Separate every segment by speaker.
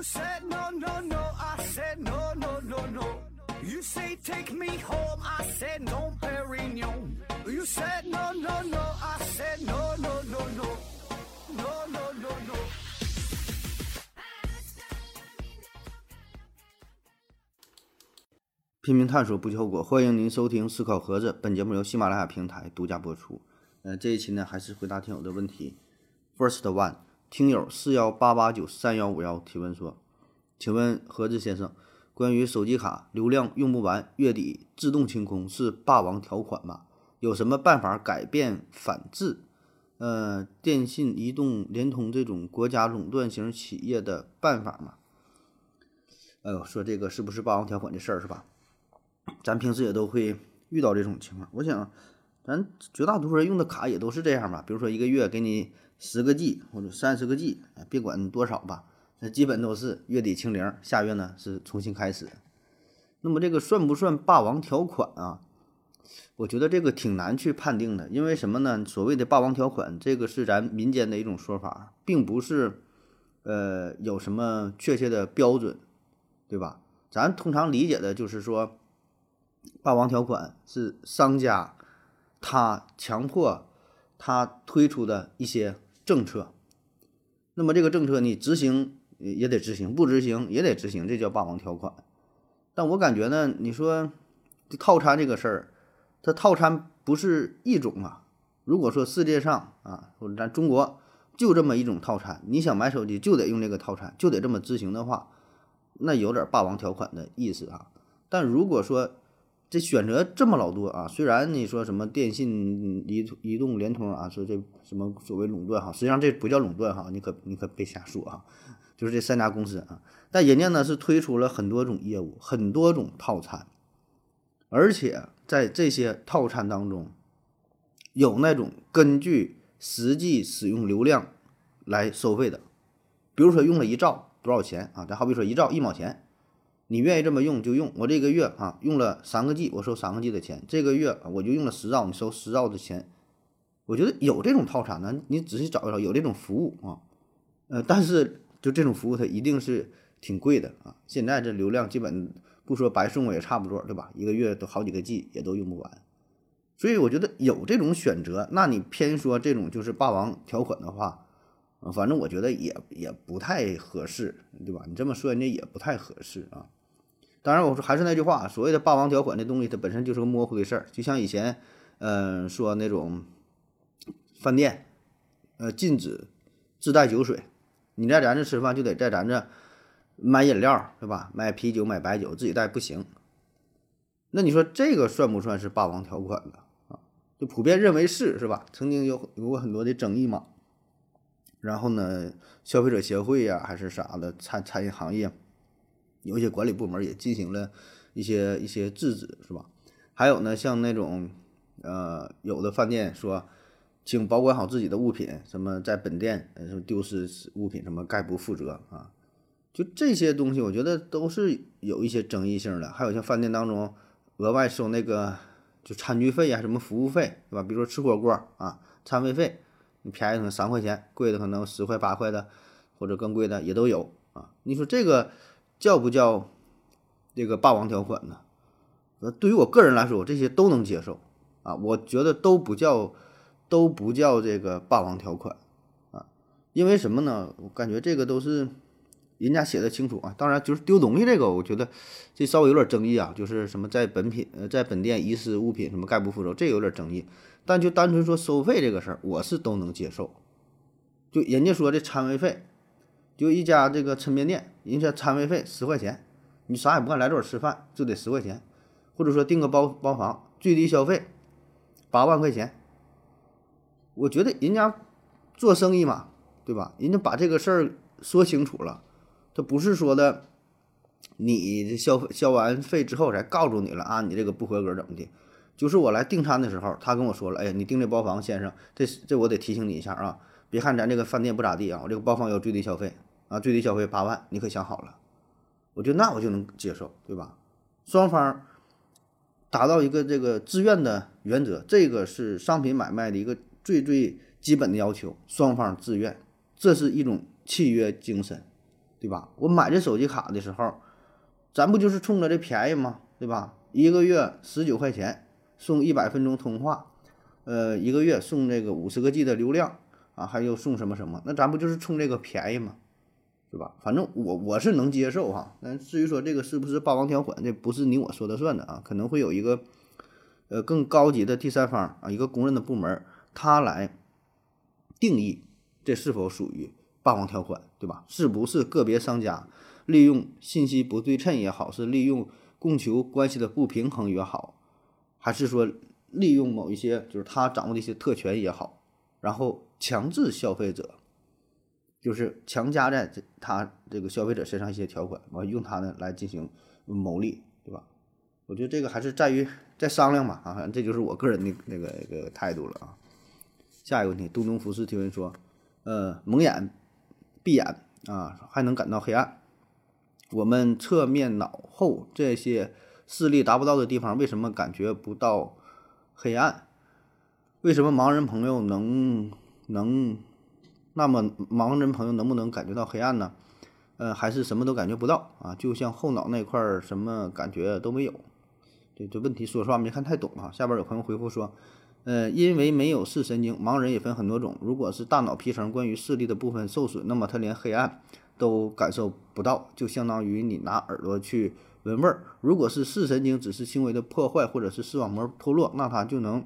Speaker 1: You said no, no, no, I said no, no, no, no. You say take me home, I said no, Perignon. You said no, no, no, I said no, no, no, no. No, no, no, no.
Speaker 2: 拼命探索不计后果，欢迎您收听思考盒子。本节目由喜马拉雅平台独家播出。呃，这一期呢还是回答听友的问题。First one，听友四幺八八九三幺五幺提问说，请问何志先生，关于手机卡流量用不完，月底自动清空是霸王条款吗？有什么办法改变反制？呃，电信、移动、联通这种国家垄断型企业的办法吗？哎呦，说这个是不是霸王条款的事儿是吧？咱平时也都会遇到这种情况。我想，咱绝大多数人用的卡也都是这样吧。比如说一个月给你十个 G 或者三十个 G，别管多少吧，那基本都是月底清零，下月呢是重新开始。那么这个算不算霸王条款啊？我觉得这个挺难去判定的，因为什么呢？所谓的霸王条款，这个是咱民间的一种说法，并不是呃有什么确切的标准，对吧？咱通常理解的就是说。霸王条款是商家他强迫他推出的一些政策，那么这个政策你执行也得执行，不执行也得执行，这叫霸王条款。但我感觉呢，你说套餐这个事儿，它套餐不是一种啊。如果说世界上啊，或咱中国就这么一种套餐，你想买手机就得用这个套餐，就得这么执行的话，那有点霸王条款的意思啊。但如果说，这选择这么老多啊！虽然你说什么电信、移移动、联通啊，说这什么所谓垄断哈，实际上这不叫垄断哈，你可你可别瞎说啊！就是这三家公司啊，但人家呢是推出了很多种业务，很多种套餐，而且在这些套餐当中，有那种根据实际使用流量来收费的，比如说用了一兆多少钱啊？咱好比说一兆一毛钱。你愿意这么用就用，我这个月啊用了三个 G，我收三个 G 的钱。这个月我就用了十兆，你收十兆的钱。我觉得有这种套餐呢，你仔细找一找，有这种服务啊。呃，但是就这种服务它一定是挺贵的啊。现在这流量基本不说白送我也差不多，对吧？一个月都好几个 G 也都用不完。所以我觉得有这种选择，那你偏说这种就是霸王条款的话，反正我觉得也也不太合适，对吧？你这么说人家也不太合适啊。当然，我说还是那句话，所谓的霸王条款这东西，它本身就是个模糊的事儿。就像以前，嗯，说那种饭店，呃，禁止自带酒水，你在咱这吃饭就得在咱这买饮料，是吧？买啤酒、买白酒，自己带不行。那你说这个算不算是霸王条款呢？啊，就普遍认为是，是吧？曾经有有过很多的争议嘛。然后呢，消费者协会呀，还是啥的，餐餐饮行业。有一些管理部门也进行了一些一些制止，是吧？还有呢，像那种呃，有的饭店说，请保管好自己的物品，什么在本店呃什么丢失物品什么概不负责啊。就这些东西，我觉得都是有一些争议性的。还有像饭店当中额外收那个就餐具费呀，什么服务费，对吧？比如说吃火锅啊，餐位费，你便宜可能三块钱，贵的可能十块八块的，或者更贵的也都有啊。你说这个。叫不叫这个霸王条款呢？呃，对于我个人来说，这些都能接受啊。我觉得都不叫都不叫这个霸王条款啊，因为什么呢？我感觉这个都是人家写的清楚啊。当然，就是丢东西这个，我觉得这稍微有点争议啊。就是什么在本品呃在本店遗失物品什么概不负责，这有点争议。但就单纯说收费这个事儿，我是都能接受。就人家说的摊位费。就一家这个抻面店，人家餐位费十块钱，你啥也不干来这儿吃饭就得十块钱，或者说订个包包房，最低消费八万块钱。我觉得人家做生意嘛，对吧？人家把这个事儿说清楚了，他不是说的你消消完费之后才告诉你了啊，你这个不合格怎么的？就是我来订餐的时候，他跟我说了，哎呀，你订这包房，先生，这这我得提醒你一下啊，别看咱这个饭店不咋地啊，我这个包房有最低消费。啊，最低消费八万，你可想好了？我觉得那我就能接受，对吧？双方达到一个这个自愿的原则，这个是商品买卖的一个最最基本的要求，双方自愿，这是一种契约精神。对吧？我买这手机卡的时候，咱不就是冲着这便宜吗？对吧？一个月十九块钱送一百分钟通话，呃，一个月送这个五十个 G 的流量啊，还有送什么什么？那咱不就是冲这个便宜吗？是吧？反正我我是能接受哈。但至于说这个是不是霸王条款，这不是你我说的算的啊，可能会有一个呃更高级的第三方啊，一个公认的部门，他来定义这是否属于霸王条款，对吧？是不是个别商家利用信息不对称也好，是利用供求关系的不平衡也好，还是说利用某一些就是他掌握的一些特权也好，然后强制消费者，就是强加在这他这个消费者身上一些条款，完用它呢来进行牟利，对吧？我觉得这个还是在于再商量吧，啊，反正这就是我个人的那个那个态度了啊。下一个问题，东东服饰提问说，呃，蒙眼、闭眼啊，还能感到黑暗。我们侧面脑后这些视力达不到的地方，为什么感觉不到黑暗？为什么盲人朋友能能？那么盲人朋友能不能感觉到黑暗呢？呃，还是什么都感觉不到啊？就像后脑那块儿什么感觉都没有。对这问题说实话没看太懂啊。下边有朋友回复说，呃，因为没有视神经，盲人也分很多种。如果是大脑皮层关于视力的部分受损，那么他连黑暗都感受不到，就相当于你拿耳朵去闻味儿。如果是视神经只是轻微的破坏，或者是视网膜脱落，那它就能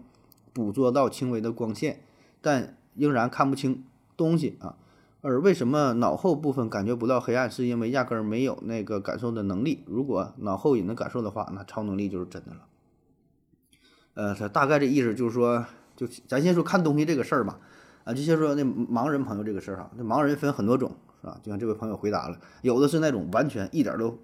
Speaker 2: 捕捉到轻微的光线，但仍然看不清东西啊。而为什么脑后部分感觉不到黑暗，是因为压根儿没有那个感受的能力。如果脑后也能感受的话，那超能力就是真的了。呃，他大概的意思就是说，就咱先说看东西这个事儿吧。啊，就先说那盲人朋友这个事儿哈，那盲人分很多种，是吧？就像这位朋友回答了，有的是那种完全一点都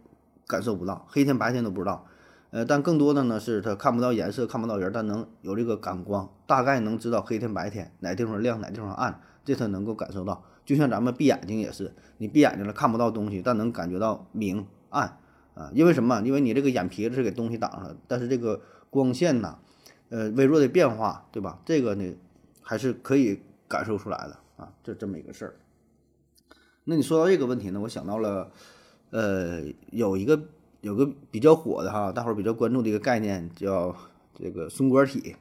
Speaker 2: 感受不到，黑天白天都不知道。呃，但更多的呢是他看不到颜色，看不到人，但能有这个感光，大概能知道黑天白天哪地方亮，哪地方暗，这他能够感受到。就像咱们闭眼睛也是，你闭眼睛了看不到东西，但能感觉到明暗啊。因为什么？因为你这个眼皮子是给东西挡上了，但是这个光线呐，呃，微弱的变化，对吧？这个呢，还是可以感受出来的啊。这这么一个事儿。那你说到这个问题呢，我想到了，呃，有一个有个比较火的哈，大伙儿比较关注的一个概念叫这个松果体，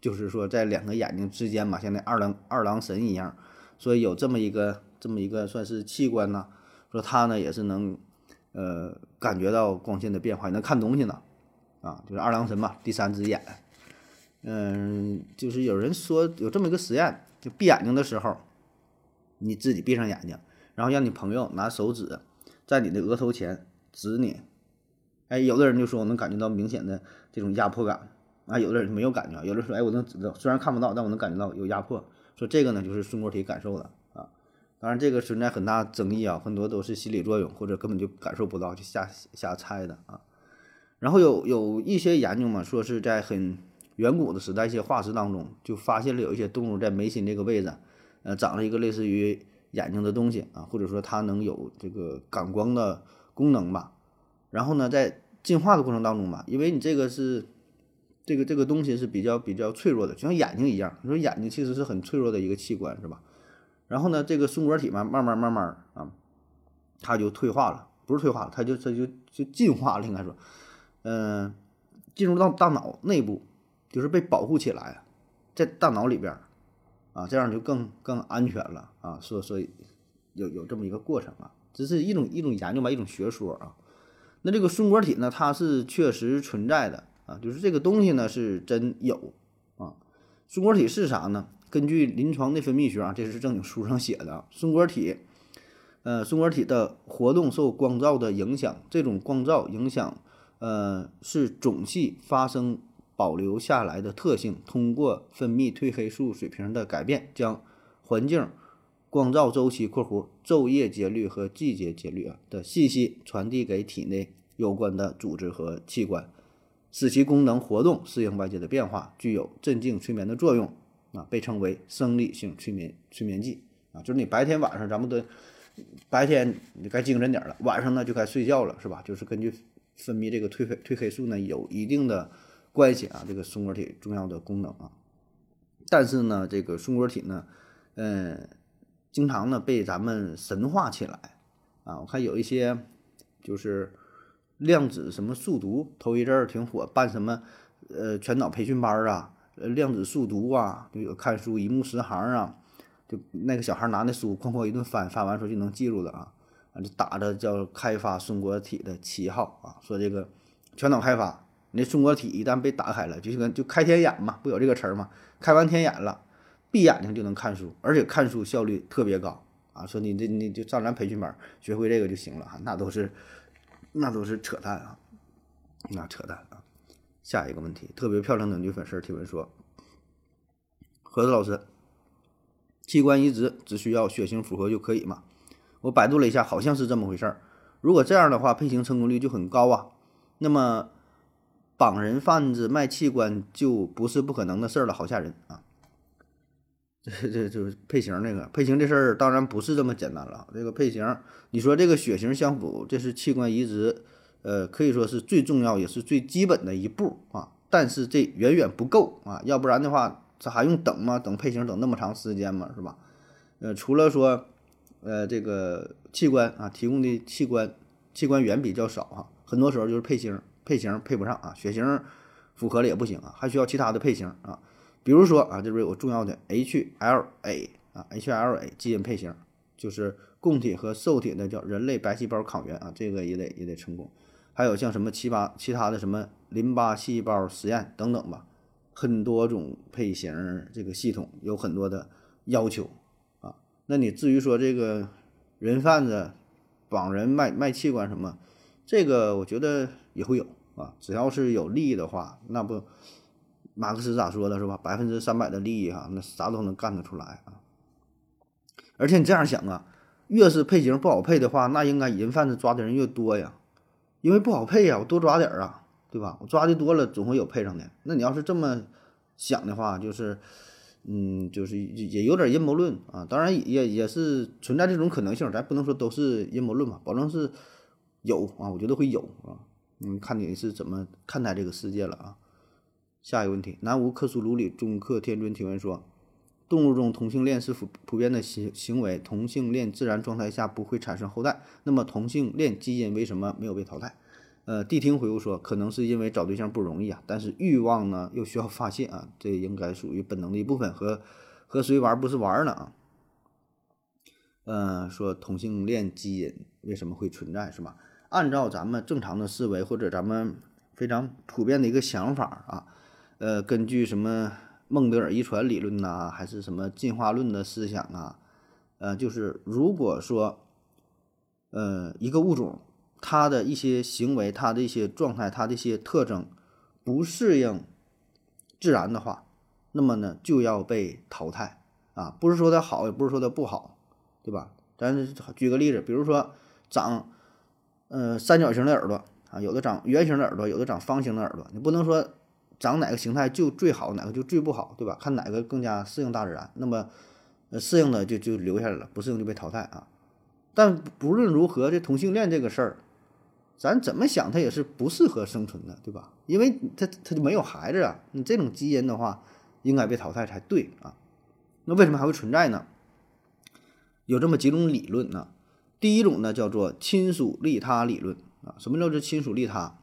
Speaker 2: 就是说在两个眼睛之间嘛，像那二郎二郎神一样。所以有这么一个这么一个算是器官呢，说它呢也是能，呃，感觉到光线的变化，能看东西呢，啊，就是二郎神嘛，第三只眼，嗯，就是有人说有这么一个实验，就闭眼睛的时候，你自己闭上眼睛，然后让你朋友拿手指在你的额头前指你，哎，有的人就说我能感觉到明显的这种压迫感，啊，有的人没有感觉，有的说哎我能，虽然看不到，但我能感觉到有压迫。说这个呢，就是松果体感受的啊，当然这个存在很大争议啊，很多都是心理作用，或者根本就感受不到，就瞎瞎猜的啊。然后有有一些研究嘛，说是在很远古的时代，一些化石当中就发现了有一些动物在眉心这个位置，呃，长了一个类似于眼睛的东西啊，或者说它能有这个感光的功能吧。然后呢，在进化的过程当中吧，因为你这个是。这个这个东西是比较比较脆弱的，就像眼睛一样。你说眼睛其实是很脆弱的一个器官，是吧？然后呢，这个松果体嘛，慢慢慢慢啊，它就退化了，不是退化了，它就它就就进化了，应该说，嗯，进入到大脑内部，就是被保护起来，在大脑里边啊，这样就更更安全了啊。所所以有有这么一个过程啊，这是一种一种研究吧，一种学说啊。那这个松果体呢，它是确实存在的。啊，就是这个东西呢是真有啊。松果体是啥呢？根据临床内分泌学啊，这是正经书上写的。松果体，呃，松果体的活动受光照的影响，这种光照影响，呃，是种系发生保留下来的特性，通过分泌褪黑素水平的改变，将环境光照周期（括弧昼夜节律和季节节律啊）的信息传递给体内有关的组织和器官。使其功能活动，适应外界的变化，具有镇静催眠的作用啊，被称为生理性催眠催眠剂啊。就是你白天晚上咱们的白天你该精神点了，晚上呢就该睡觉了，是吧？就是根据分泌这个褪黑褪黑素呢有一定的关系啊，这个松果体重要的功能啊。但是呢，这个松果体呢，嗯，经常呢被咱们神化起来啊。我看有一些就是量子什么速读，头一阵儿挺火，办什么呃全脑培训班儿啊，呃量子速读啊，就有看书一目十行啊，就那个小孩拿那书哐哐一顿翻，翻完之后就能记住了啊。啊，就打着叫开发松果体的旗号啊，说这个全脑开发，你这松果体一旦被打开了，就跟就开天眼嘛，不有这个词儿嘛？开完天眼了，闭眼睛就能看书，而且看书效率特别高啊。说你这你就上咱培训班学会这个就行了啊，那都是那都是扯淡啊，那扯淡啊。下一个问题，特别漂亮的女粉丝提问说：何子老师，器官移植只需要血型符合就可以吗？我百度了一下，好像是这么回事儿。如果这样的话，配型成功率就很高啊。那么，绑人贩子卖器官就不是不可能的事儿了，好吓人啊！这这就是配型那个配型这事儿，当然不是这么简单了。这个配型，你说这个血型相符，这是器官移植，呃，可以说是最重要也是最基本的一步啊。但是这远远不够啊，要不然的话，这还用等吗？等配型等那么长时间吗？是吧？呃，除了说。呃，这个器官啊，提供的器官器官源比较少哈，很多时候就是配型配型配不上啊，血型符合了也不行啊，还需要其他的配型啊，比如说啊，这边有个重要的 HLA 啊，HLA 基因配型，就是供体和受体的叫人类白细胞抗原啊，这个也得也得成功，还有像什么其他其他的什么淋巴细胞实验等等吧，很多种配型这个系统有很多的要求啊。那你至于说这个人贩子绑人卖卖器官什么，这个我觉得也会有啊，只要是有利益的话，那不马克思咋说的是吧？百分之三百的利益哈，那啥都能干得出来啊。而且你这样想啊，越是配型不好配的话，那应该人贩子抓的人越多呀，因为不好配呀，我多抓点儿啊，对吧？我抓的多了，总会有配上的。那你要是这么想的话，就是。嗯，就是也有点阴谋论啊，当然也也是存在这种可能性，咱不能说都是阴谋论嘛，保证是有啊，我觉得会有啊，嗯，看你是怎么看待这个世界了啊。下一个问题，南无克苏鲁里中克天尊提问说，动物中同性恋是普普遍的行行为，同性恋自然状态下不会产生后代，那么同性恋基因为什么没有被淘汰？呃，谛听回复说，可能是因为找对象不容易啊，但是欲望呢又需要发泄啊，这应该属于本能的一部分，和和谁玩不是玩呢啊？嗯，说同性恋基因为什么会存在是吧？按照咱们正常的思维或者咱们非常普遍的一个想法啊，呃，根据什么孟德尔遗传理论呐，还是什么进化论的思想啊，呃，就是如果说，呃，一个物种。它的一些行为，它的一些状态，它的一些特征不适应自然的话，那么呢就要被淘汰啊！不是说它好，也不是说它不好，对吧？咱举个例子，比如说长呃三角形的耳朵啊，有的长圆形的耳朵，有的长方形的耳朵，你不能说长哪个形态就最好，哪个就最不好，对吧？看哪个更加适应大自然，那么呃适应的就就留下来了，不适应就被淘汰啊！但不论如何，这同性恋这个事儿。咱怎么想，它也是不适合生存的，对吧？因为它它就没有孩子啊。你这种基因的话，应该被淘汰才对啊。那为什么还会存在呢？有这么几种理论呢。第一种呢叫做亲属利他理论啊。什么叫做亲属利他？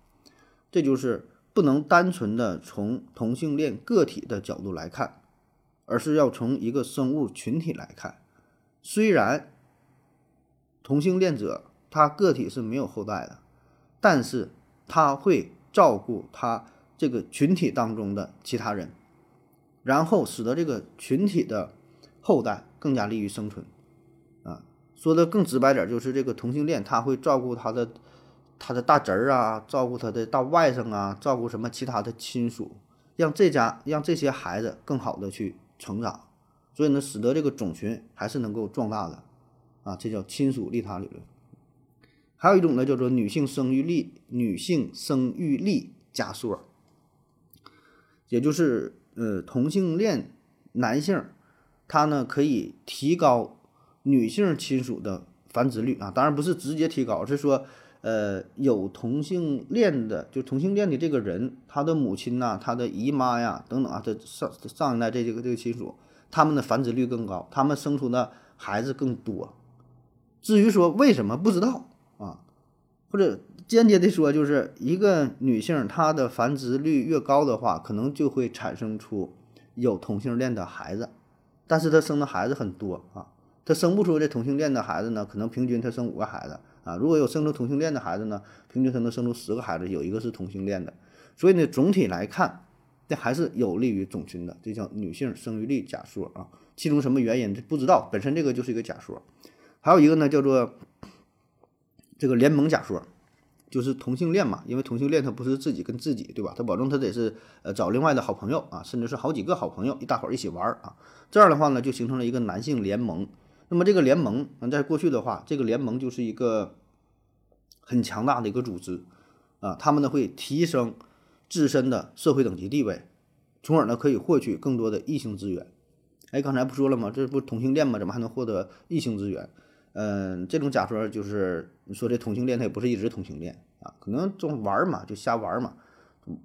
Speaker 2: 这就是不能单纯的从同性恋个体的角度来看，而是要从一个生物群体来看。虽然同性恋者他个体是没有后代的。但是他会照顾他这个群体当中的其他人，然后使得这个群体的后代更加利于生存，啊，说的更直白点，就是这个同性恋他会照顾他的他的大侄儿啊，照顾他的大外甥啊，照顾什么其他的亲属，让这家让这些孩子更好的去成长，所以呢，使得这个种群还是能够壮大的，啊，这叫亲属利他理论。还有一种呢，叫做女性生育力，女性生育力加速，也就是呃同性恋男性，他呢可以提高女性亲属的繁殖率。啊，当然不是直接提高，是说呃有同性恋的，就同性恋的这个人，他的母亲呐，他的姨妈呀等等啊，他上上一代这这个这个亲属，他们的繁殖率更高，他们生出的孩子更多。至于说为什么不知道啊，或者间接的说，就是一个女性她的繁殖率越高的话，可能就会产生出有同性恋的孩子，但是她生的孩子很多啊，她生不出这同性恋的孩子呢，可能平均她生五个孩子啊，如果有生出同性恋的孩子呢，平均才能生出十个孩子，有一个是同性恋的，所以呢，总体来看，这还是有利于种群的，这叫女性生育力假说啊。其中什么原因这不知道，本身这个就是一个假说。还有一个呢，叫做这个联盟假说，就是同性恋嘛，因为同性恋他不是自己跟自己，对吧？他保证他得是呃找另外的好朋友啊，甚至是好几个好朋友，一大伙儿一起玩啊。这样的话呢，就形成了一个男性联盟。那么这个联盟，在过去的话，这个联盟就是一个很强大的一个组织啊，他们呢会提升自身的社会等级地位，从而呢可以获取更多的异性资源。哎，刚才不说了吗？这不同性恋吗？怎么还能获得异性资源？嗯，这种假说就是你说这同性恋，他也不是一直同性恋啊，可能总玩嘛，就瞎玩嘛，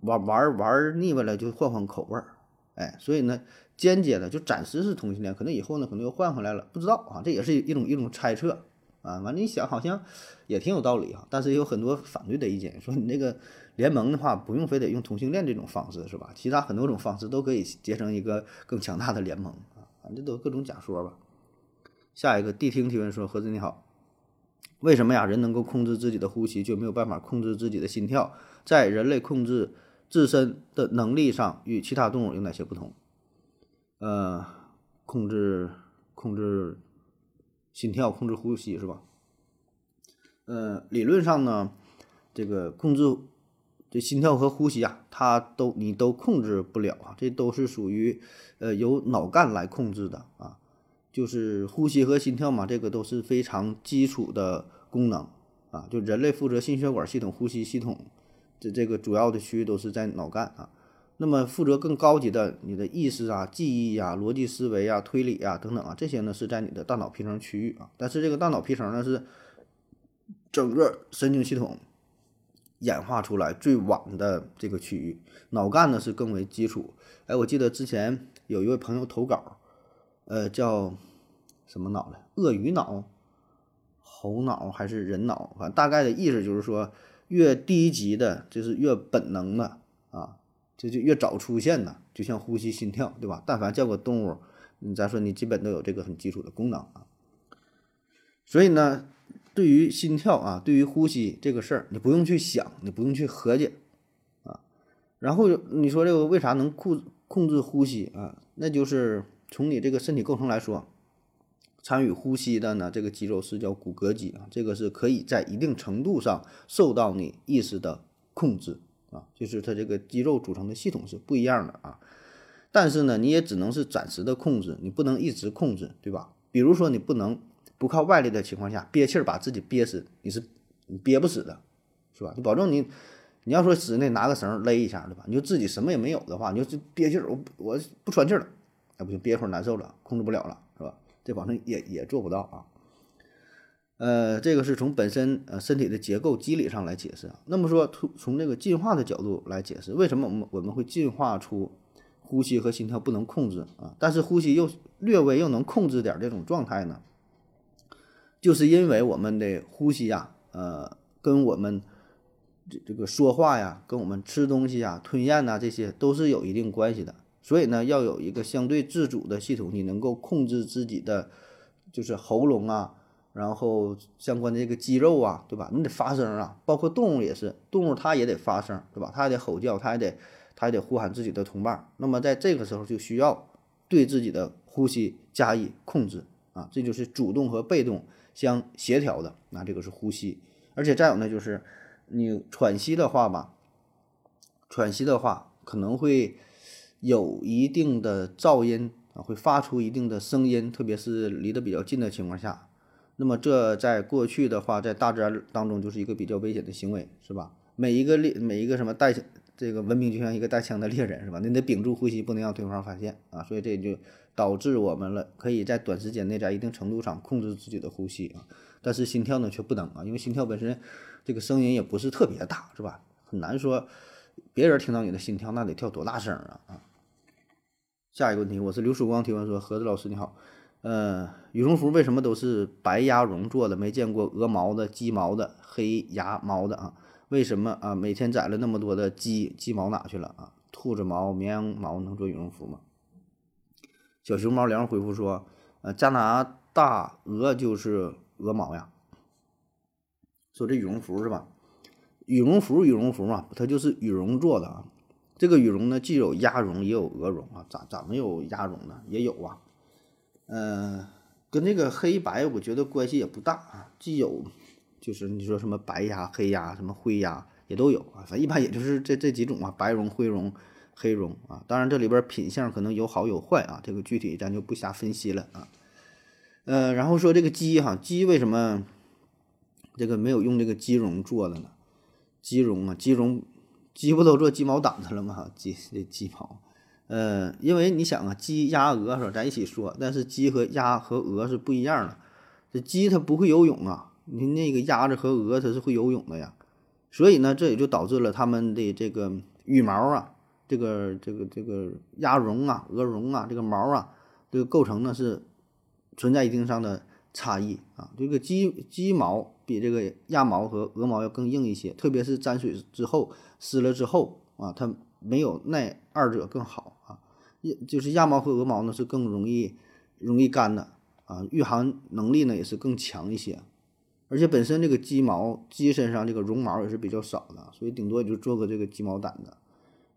Speaker 2: 玩玩玩腻歪了就换换口味儿。哎，所以呢，间接的就暂时是同性恋，可能以后呢可能又换回来了，不知道啊，这也是一种一种猜测啊。完了，你想好像也挺有道理哈，但是有很多反对的意见，说你那个联盟的话，不用非得用同性恋这种方式是吧？其他很多种方式都可以结成一个更强大的联盟。反正都各种假说吧。下一个谛听提问说：“何子你好，为什么呀？人能够控制自己的呼吸，就没有办法控制自己的心跳？在人类控制自身的能力上，与其他动物有哪些不同？”呃，控制控制心跳，控制呼吸是吧？呃，理论上呢，这个控制。这心跳和呼吸啊，它都你都控制不了啊，这都是属于呃由脑干来控制的啊，就是呼吸和心跳嘛，这个都是非常基础的功能啊，就人类负责心血管系统、呼吸系统这这个主要的区域都是在脑干啊，那么负责更高级的你的意识啊、记忆呀、逻辑思维啊、推理啊等等啊，这些呢是在你的大脑皮层区域啊，但是这个大脑皮层呢是整个神经系统。演化出来最晚的这个区域，脑干呢是更为基础。哎，我记得之前有一位朋友投稿，呃，叫什么脑来？鳄鱼脑、猴脑还是人脑？反正大概的意思就是说，越低级的，就是越本能的啊，这就越早出现呢，就像呼吸、心跳，对吧？但凡叫个动物，你咱说你基本都有这个很基础的功能啊。所以呢。对于心跳啊，对于呼吸这个事儿，你不用去想，你不用去合计，啊，然后你说这个为啥能控控制呼吸啊？那就是从你这个身体构成来说，参与呼吸的呢，这个肌肉是叫骨骼肌啊，这个是可以在一定程度上受到你意识的控制啊，就是它这个肌肉组成的系统是不一样的啊。但是呢，你也只能是暂时的控制，你不能一直控制，对吧？比如说你不能。不靠外力的情况下，憋气儿把自己憋死，你是你憋不死的，是吧？你保证你，你要说室内拿个绳勒一下，对吧？你就自己什么也没有的话，你就憋气儿，我我不喘气了，那不行，憋一会儿难受了，控制不了了，是吧？这保证也也做不到啊。呃，这个是从本身呃身体的结构机理上来解释。那么说从从这个进化的角度来解释，为什么我们我们会进化出呼吸和心跳不能控制啊？但是呼吸又略微又能控制点这种状态呢？就是因为我们的呼吸呀，呃，跟我们这这个说话呀，跟我们吃东西呀、吞咽呐，这些都是有一定关系的。所以呢，要有一个相对自主的系统，你能够控制自己的，就是喉咙啊，然后相关的这个肌肉啊，对吧？你得发声啊，包括动物也是，动物它也得发声，对吧？它也得吼叫，它也得它也得呼喊自己的同伴。那么在这个时候就需要对自己的呼吸加以控制啊，这就是主动和被动。相协调的，那这个是呼吸，而且再有呢，就是你喘息的话吧，喘息的话可能会有一定的噪音啊，会发出一定的声音，特别是离得比较近的情况下，那么这在过去的话，在大自然当中就是一个比较危险的行为，是吧？每一个猎，每一个什么带这个文明就像一个带枪的猎人，是吧？你得屏住呼吸，不能让对方发现啊，所以这就。导致我们了可以在短时间内在一定程度上控制自己的呼吸啊，但是心跳呢却不能啊，因为心跳本身这个声音也不是特别大，是吧？很难说别人听到你的心跳那得跳多大声啊啊！下一个问题，我是刘曙光提问说：何子老师你好，呃，羽绒服为什么都是白鸭绒做的？没见过鹅毛的、鸡毛的、黑鸭毛的啊？为什么啊？每天宰了那么多的鸡，鸡毛哪去了啊？兔子毛、绵羊毛能做羽绒服吗？小熊猫凉回复说：呃，加拿大鹅就是鹅毛呀。说这羽绒服是吧？羽绒服，羽绒服嘛，它就是羽绒做的啊。这个羽绒呢，既有鸭绒，也有鹅绒啊。咋咋没有鸭绒呢？也有啊。嗯，跟这个黑白，我觉得关系也不大啊。既有，就是你说什么白鸭、黑鸭、什么灰鸭也都有啊。反正一般也就是这这几种啊，白绒、灰绒、黑绒啊。当然这里边品相可能有好有坏啊，这个具体咱就不瞎分析了啊。呃，然后说这个鸡哈，鸡为什么这个没有用这个鸡绒做的呢？鸡绒啊，鸡绒，鸡不都做鸡毛掸子了吗？鸡这鸡毛。呃，因为你想啊，鸡、鸭、鹅是吧？咱一起说，但是鸡和鸭和鹅是不一样的。这鸡它不会游泳啊，你那个鸭子和鹅它是会游泳的呀。所以呢，这也就导致了它们的这个羽毛啊，这个这个这个鸭绒啊、鹅绒啊，这个毛啊，这个构成呢是存在一定上的差异啊。这个鸡鸡毛比这个鸭毛和鹅毛要更硬一些，特别是沾水之后湿了之后啊，它没有那二者更好。就是鸭毛和鹅毛呢是更容易容易干的啊，御寒能力呢也是更强一些，而且本身这个鸡毛鸡身上这个绒毛也是比较少的，所以顶多也就做个这个鸡毛掸子。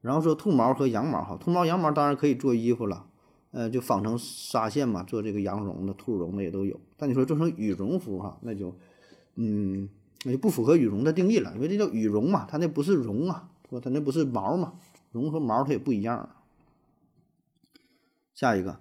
Speaker 2: 然后说兔毛和羊毛哈，兔毛羊毛当然可以做衣服了，呃，就纺成纱线嘛，做这个羊绒的、兔绒的也都有。但你说做成羽绒服哈，那就嗯，那就不符合羽绒的定义了，因为这叫羽绒嘛，它那不是绒啊，说它那不是毛嘛，绒和毛它也不一样。下一个，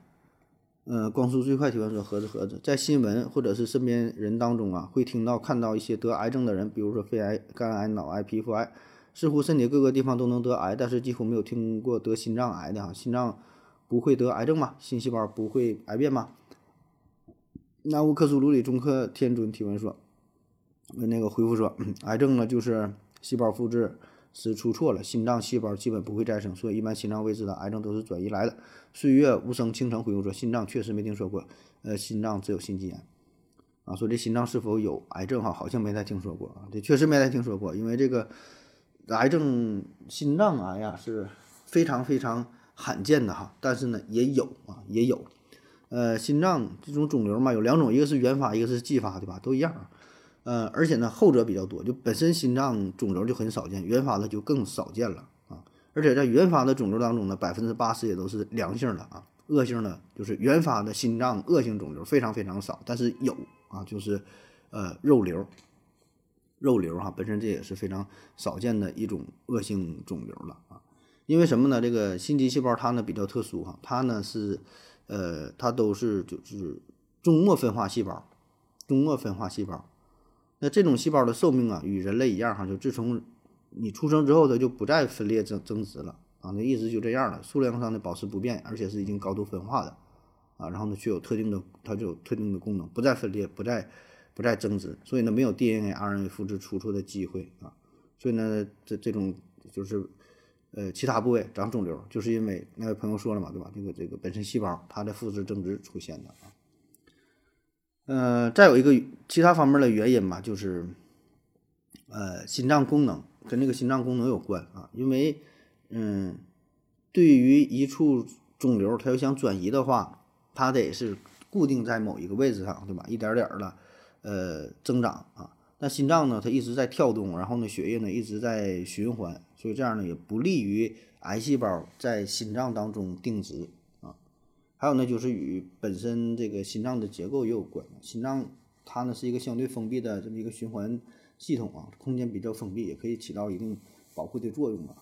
Speaker 2: 嗯，光速最快提问说：盒子盒子，在新闻或者是身边人当中啊，会听到看到一些得癌症的人，比如说肺癌、肝癌、脑癌、皮肤癌，似乎身体各个地方都能得癌，但是几乎没有听过得心脏癌的哈。心脏不会得癌症吗？心细胞不会癌变吗？那乌克苏鲁里中克天尊提问说：那个回复说，癌症呢就是细胞复制。是出错了，心脏细胞基本不会再生，所以一般心脏位置的癌症都是转移来的。岁月无声倾城回复说，心脏确实没听说过，呃，心脏只有心肌炎。啊，说这心脏是否有癌症哈，好像没太听说过啊，这确实没太听说过，因为这个癌症心脏癌呀是非常非常罕见的哈，但是呢也有啊也有，呃，心脏这种肿瘤嘛有两种，一个是原发，一个是继发，对吧？都一样。呃，而且呢，后者比较多，就本身心脏肿瘤就很少见，原发的就更少见了啊。而且在原发的肿瘤当中呢，百分之八十也都是良性的啊，恶性的就是原发的心脏恶性肿瘤非常非常少，但是有啊，就是呃肉瘤，肉瘤哈，本身这也是非常少见的一种恶性肿瘤了啊。因为什么呢？这个心肌细胞它呢比较特殊哈，它呢是呃它都是就是终末分化细胞，终末分化细胞。那这种细胞的寿命啊，与人类一样哈，就自从你出生之后，它就不再分裂增增殖了啊，那一直就这样了，数量上的保持不变，而且是已经高度分化的啊，然后呢，具有特定的，它就有特定的功能，不再分裂，不再不再增殖，所以呢，没有 DNA、RNA 复制出错的机会啊，所以呢，这这种就是呃其他部位长肿瘤，就是因为那位朋友说了嘛，对吧？这个这个本身细胞它的复制增殖出现的啊。嗯，再有一个其他方面的原因吧，就是，呃，心脏功能跟这个心脏功能有关啊。因为，嗯，对于一处肿瘤，它要想转移的话，它得是固定在某一个位置上，对吧？一点点的，呃，增长啊。那心脏呢，它一直在跳动，然后呢，血液呢一直在循环，所以这样呢也不利于癌细胞在心脏当中定植。还有呢，就是与本身这个心脏的结构也有关。心脏它呢是一个相对封闭的这么一个循环系统啊，空间比较封闭，也可以起到一定保护的作用啊。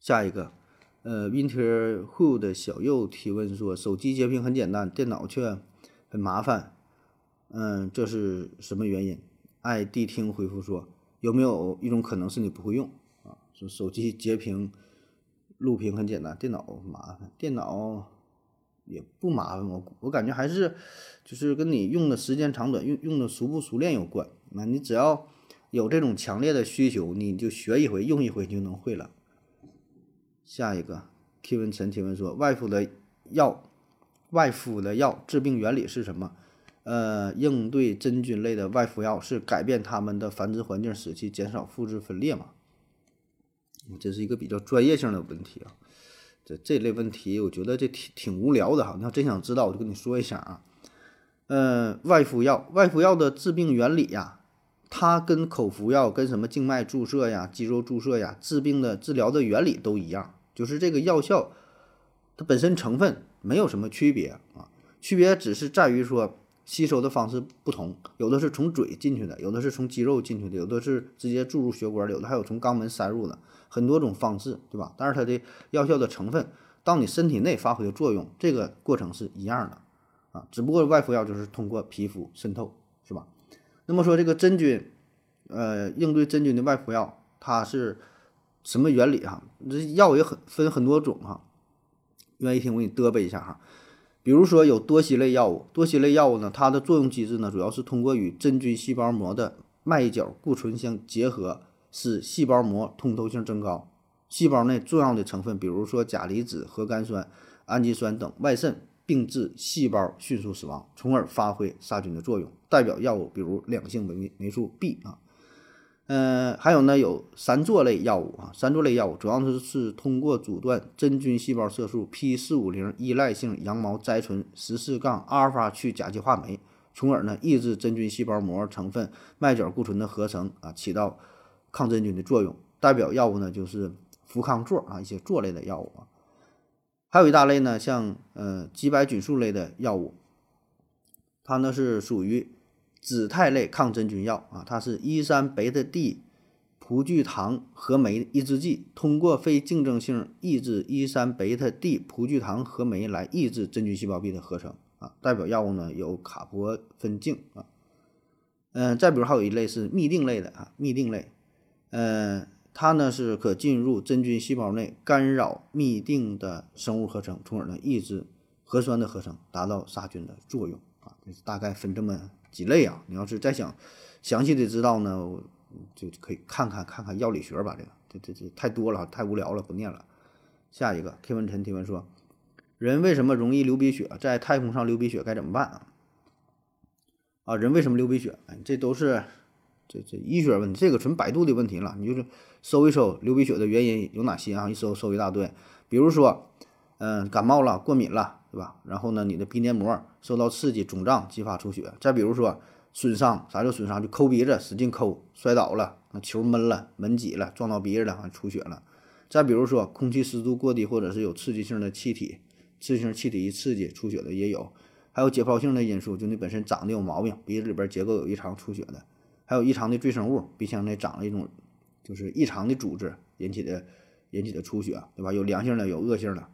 Speaker 2: 下一个，呃，Winter Who 的小右提问说：手机截屏很简单，电脑却很麻烦，嗯，这是什么原因？爱谛听回复说：有没有一种可能是你不会用啊？说手机截屏。录屏很简单，电脑麻烦，电脑也不麻烦。我我感觉还是就是跟你用的时间长短、用用的熟不熟练有关。那你只要有这种强烈的需求，你就学一回、用一回就能会了。下一个提问陈提问说：外敷的药外敷的药治病原理是什么？呃，应对真菌类的外敷药是改变它们的繁殖环境，使其减少复制分裂嘛？这是一个比较专业性的问题啊。这这类问题，我觉得这挺挺无聊的哈。你要真想知道，我就跟你说一下啊。呃，外敷药，外敷药的治病原理呀，它跟口服药、跟什么静脉注射呀、肌肉注射呀，治病的治疗的原理都一样，就是这个药效，它本身成分没有什么区别啊，区别只是在于说吸收的方式不同，有的是从嘴进去的，有的是从肌肉进去的，有的是直接注入血管，有的还有从肛门塞入的，很多种方式，对吧？但是它的药效的成分到你身体内发挥的作用，这个过程是一样的。啊，只不过外敷药就是通过皮肤渗透，是吧？那么说这个真菌，呃，应对真菌的外敷药，它是什么原理哈？这药也很分很多种哈。愿意听我给你嘚啵一下哈。比如说有多烯类药物，多烯类药物呢，它的作用机制呢，主要是通过与真菌细胞膜的麦角固醇相结合，使细胞膜通透性增高。细胞内重要的成分，比如说钾离子、核苷酸、氨基酸等外渗。并致细胞迅速死亡，从而发挥杀菌的作用。代表药物比如两性霉霉素 B 啊，嗯，还有呢有三唑类药物啊，三唑类药物主要是是通过阻断真菌细胞色素 P 四五零依赖性羊毛甾醇十四杠阿尔法去甲基化酶，从而呢抑制真菌细胞膜成分麦角固醇的合成啊，起到抗真菌的作用。代表药物呢就是氟康唑啊，一些唑类的药物啊。还有一大类呢，像呃几百菌素类的药物，它呢是属于酯肽类抗真菌药啊，它是依山贝塔 D 葡聚糖合酶抑制剂，通过非竞争性抑制依山贝塔 D 葡聚糖合酶来抑制真菌细胞壁的合成啊。代表药物呢有卡泊芬净啊，嗯，再比如还有一类是嘧啶类的啊，嘧啶类，嗯。它呢是可进入真菌细胞内，干扰嘧啶的生物合成，从而呢抑制核酸的合成，达到杀菌的作用啊。大概分这么几类啊。你要是再想详细的知道呢，就可以看看看看药理学吧。这个这这这太多了，太无聊了，不念了。下一个，K 文晨提问说：人为什么容易流鼻血？在太空上流鼻血该怎么办啊？啊，人为什么流鼻血？哎，这都是。这这医学问题，这个纯百度的问题了。你就是搜一搜流鼻血的原因有哪些啊？一搜搜一大堆。比如说，嗯，感冒了、过敏了，对吧？然后呢，你的鼻黏膜受到刺激肿胀，激发出血。再比如说损伤，啥叫损伤？就抠鼻子，使劲抠，摔倒了，那球闷了，门挤了，撞到鼻子了，出血了。再比如说空气湿度过低，或者是有刺激性的气体，刺激性气体一刺激出血的也有。还有解剖性的因素，就你本身长得有毛病，鼻子里边结构有异常出血的。还有异常的赘生物，鼻腔内长了一种就是异常的组织引起的引起的出血，对吧？有良性的，有恶性的。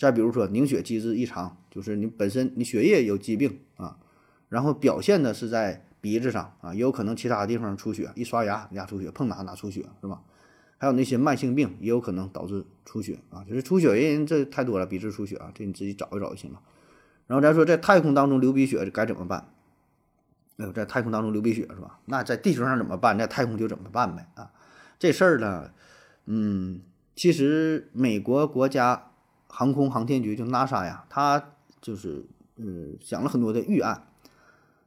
Speaker 2: 再比如说凝血机制异常，就是你本身你血液有疾病啊，然后表现的是在鼻子上啊，也有可能其他地方出血，一刷牙牙出血，碰哪哪出血，是吧？还有那些慢性病也有可能导致出血啊，就是出血原因这太多了，鼻子出血啊，这你自己找一找就行了。然后咱说在太空当中流鼻血该怎么办？没有在太空当中流鼻血是吧？那在地球上怎么办？在太空就怎么办呗啊！这事儿呢，嗯，其实美国国家航空航天局就 NASA 呀，它就是嗯想了很多的预案。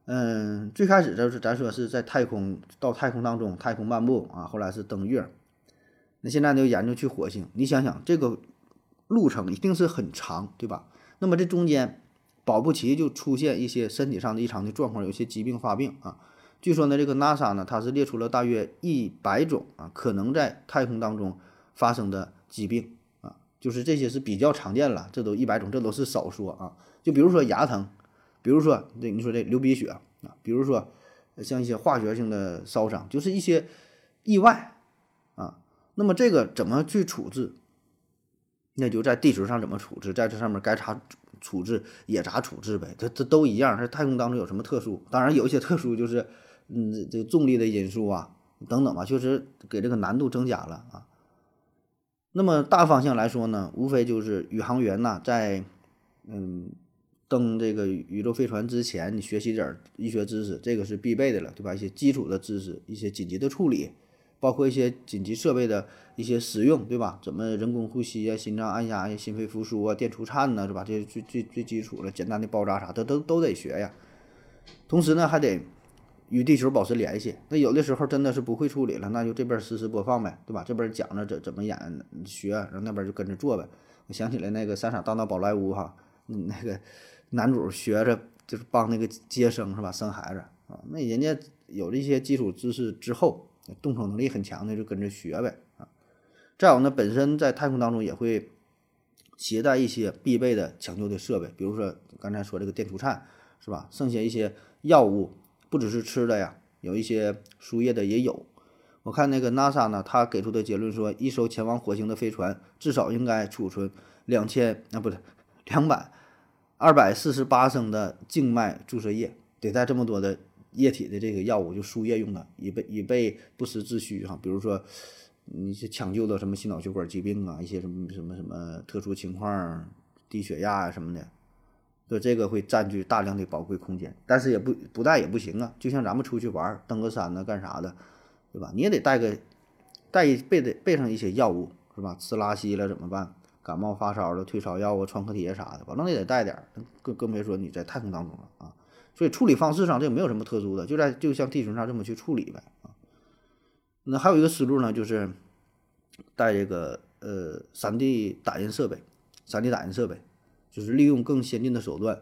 Speaker 2: 嗯，最开始就是咱说是在太空到太空当中太空漫步啊，后来是登月。那现在呢，研究去火星。你想想，这个路程一定是很长，对吧？那么这中间。保不齐就出现一些身体上的异常的状况，有些疾病发病啊。据说呢，这个 NASA 呢，它是列出了大约一百种啊可能在太空当中发生的疾病，就是这些是比较常见了，这都一百种，这都是少说啊。就比如说牙疼，比如说这你说这流鼻血啊，比如说像一些化学性的烧伤，就是一些意外啊。那么这个怎么去处置？那就在地球上怎么处置，在这上面该查。处置也咋处置呗，这这都一样。这太空当中有什么特殊？当然有一些特殊，就是嗯，这个重力的因素啊，等等吧，确实给这个难度增加了啊。那么大方向来说呢，无非就是宇航员呐，在嗯登这个宇宙飞船之前，你学习点医学知识，这个是必备的了，对吧？一些基础的知识，一些紧急的处理，包括一些紧急设备的一些使用，对吧？怎么人工呼吸啊、心脏按压呀、心肺复苏啊、电除颤呐，是吧？这些最最最基础的简单的包扎啥，的都都得学呀。同时呢，还得与地球保持联系。那有的时候真的是不会处理了，那就这边实时播放呗，对吧？这边讲着怎怎么演学，然后那边就跟着做呗。我想起来那个《三傻大闹宝莱坞》哈，那个男主学着就是帮那个接生是吧？生孩子啊，那人家有这些基础知识之后。动手能力很强的就跟着学呗啊，再有呢，本身在太空当中也会携带一些必备的抢救的设备，比如说刚才说这个电除颤是吧？剩下一些药物，不只是吃的呀，有一些输液的也有。我看那个 NASA 呢，他给出的结论说，一艘前往火星的飞船至少应该储存两千啊，不是，两百二百四十八升的静脉注射液，得带这么多的。液体的这个药物就输液用的，以备以备不时之需哈。比如说，你是抢救的什么心脑血管疾病啊，一些什么什么什么特殊情况，低血压啊什么的，说这个会占据大量的宝贵空间。但是也不不带也不行啊，就像咱们出去玩登个山呢干啥的，对吧？你也得带个带一备的备上一些药物是吧？吃拉稀了怎么办？感冒发烧了退烧药啊、创可贴啥的，反正也得带点。更更别说你在太空当中了啊。所以处理方式上这没有什么特殊的，就在就像地球上这么去处理呗啊。那还有一个思路呢，就是带这个呃 3D 打印设备，3D 打印设备就是利用更先进的手段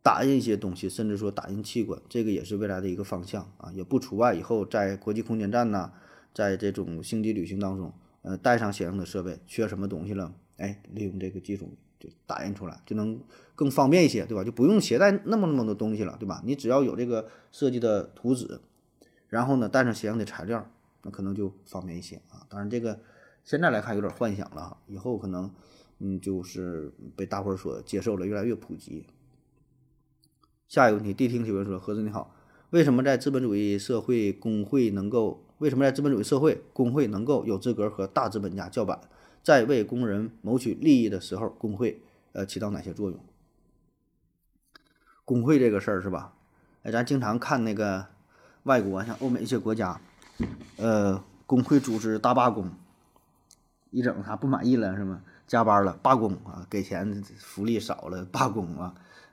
Speaker 2: 打印一些东西，甚至说打印器官，这个也是未来的一个方向啊，也不除外。以后在国际空间站呐，在这种星际旅行当中，呃，带上相应的设备，缺什么东西了，哎，利用这个技术就。打印出来就能更方便一些，对吧？就不用携带那么那么多东西了，对吧？你只要有这个设计的图纸，然后呢带上相应的材料，那可能就方便一些啊。当然，这个现在来看有点幻想了，以后可能嗯就是被大伙儿所接受了，越来越普及。下一个问题，谛听提问说：何子你好，为什么在资本主义社会工会能够？为什么在资本主义社会工会能够有资格和大资本家叫板？在为工人谋取利益的时候，工会呃起到哪些作用？工会这个事儿是吧？哎，咱经常看那个外国，像欧美一些国家，呃，工会组织大罢工，一整啥不满意了是吗？加班了，罢工啊，给钱福利少了，罢工啊，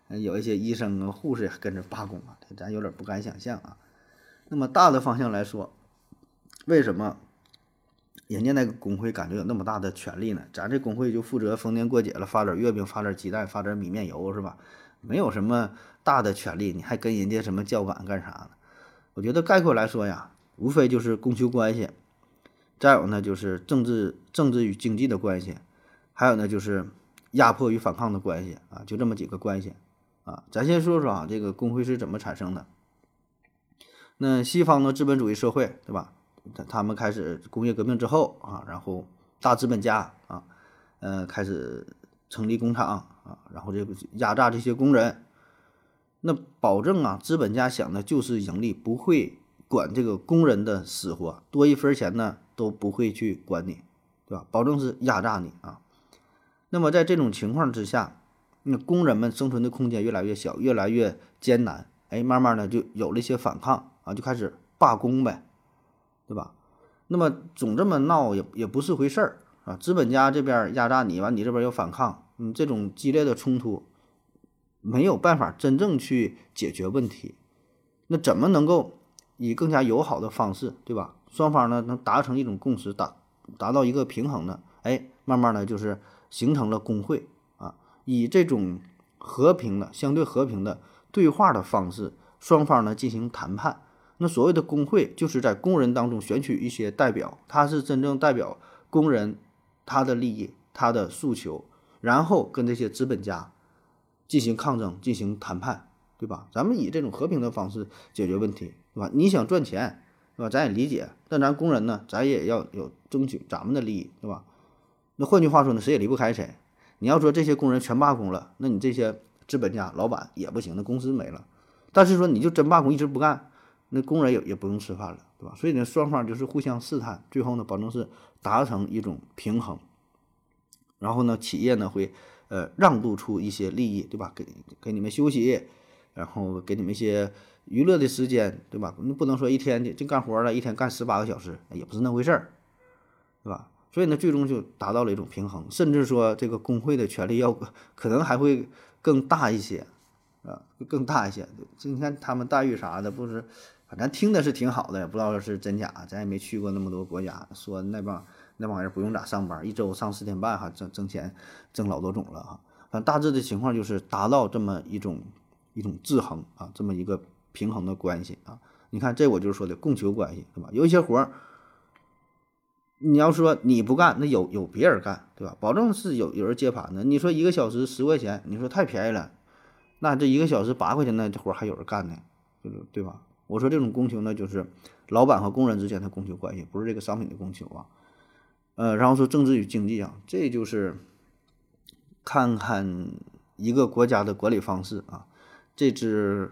Speaker 2: 有一些医生啊、护士也跟着罢工啊，咱有点不敢想象啊。那么大的方向来说，为什么？人家那个工会感觉有那么大的权利呢，咱这工会就负责逢年过节了发点月饼、发点鸡蛋、发点米面油是吧？没有什么大的权利，你还跟人家什么叫板干啥呢？我觉得概括来说呀，无非就是供求关系，再有呢就是政治、政治与经济的关系，还有呢就是压迫与反抗的关系啊，就这么几个关系啊。咱先说说啊，这个工会是怎么产生的？那西方的资本主义社会，对吧？他他们开始工业革命之后啊，然后大资本家啊，呃，开始成立工厂啊，然后这个压榨这些工人，那保证啊，资本家想的就是盈利，不会管这个工人的死活，多一分钱呢都不会去管你，对吧？保证是压榨你啊。那么在这种情况之下，那工人们生存的空间越来越小，越来越艰难，哎，慢慢的就有了一些反抗啊，就开始罢工呗。对吧？那么总这么闹也也不是回事儿啊！资本家这边压榨你，完你这边又反抗，嗯，这种激烈的冲突没有办法真正去解决问题。那怎么能够以更加友好的方式，对吧？双方呢能达成一种共识，达达到一个平衡呢？哎，慢慢的就是形成了工会啊，以这种和平的、相对和平的对话的方式，双方呢进行谈判。那所谓的工会，就是在工人当中选取一些代表，他是真正代表工人他的利益、他的诉求，然后跟这些资本家进行抗争、进行谈判，对吧？咱们以这种和平的方式解决问题，对吧？你想赚钱，对吧？咱也理解，但咱工人呢，咱也要有争取咱们的利益，对吧？那换句话说呢，谁也离不开谁。你要说这些工人全罢工了，那你这些资本家老板也不行，那公司没了。但是说你就真罢工，一直不干。那工人也也不用吃饭了，对吧？所以呢，双方就是互相试探，最后呢，保证是达成一种平衡。然后呢，企业呢会呃让渡出一些利益，对吧？给给你们休息，然后给你们一些娱乐的时间，对吧？你不能说一天就干活了，一天干十八个小时，也不是那回事儿，对吧？所以呢，最终就达到了一种平衡，甚至说这个工会的权利要可能还会更大一些，啊，更大一些。就你看他们待遇啥的，不是，反正听的是挺好的，也不知道是真假，咱也没去过那么多国家，说那帮那帮人不用咋上班，一周上四天半，哈，挣挣钱挣老多种了哈。反正大致的情况就是达到这么一种一种制衡啊，这么一个平衡的关系啊。你看这我就是说的供求关系，对吧？有一些活儿。你要说你不干，那有有别人干，对吧？保证是有有人接盘的。你说一个小时十块钱，你说太便宜了，那这一个小时八块钱的活还有人干呢，就是对吧？我说这种供求呢，就是老板和工人之间的供求关系，不是这个商品的供求啊。呃，然后说政治与经济啊，这就是看看一个国家的管理方式啊，这只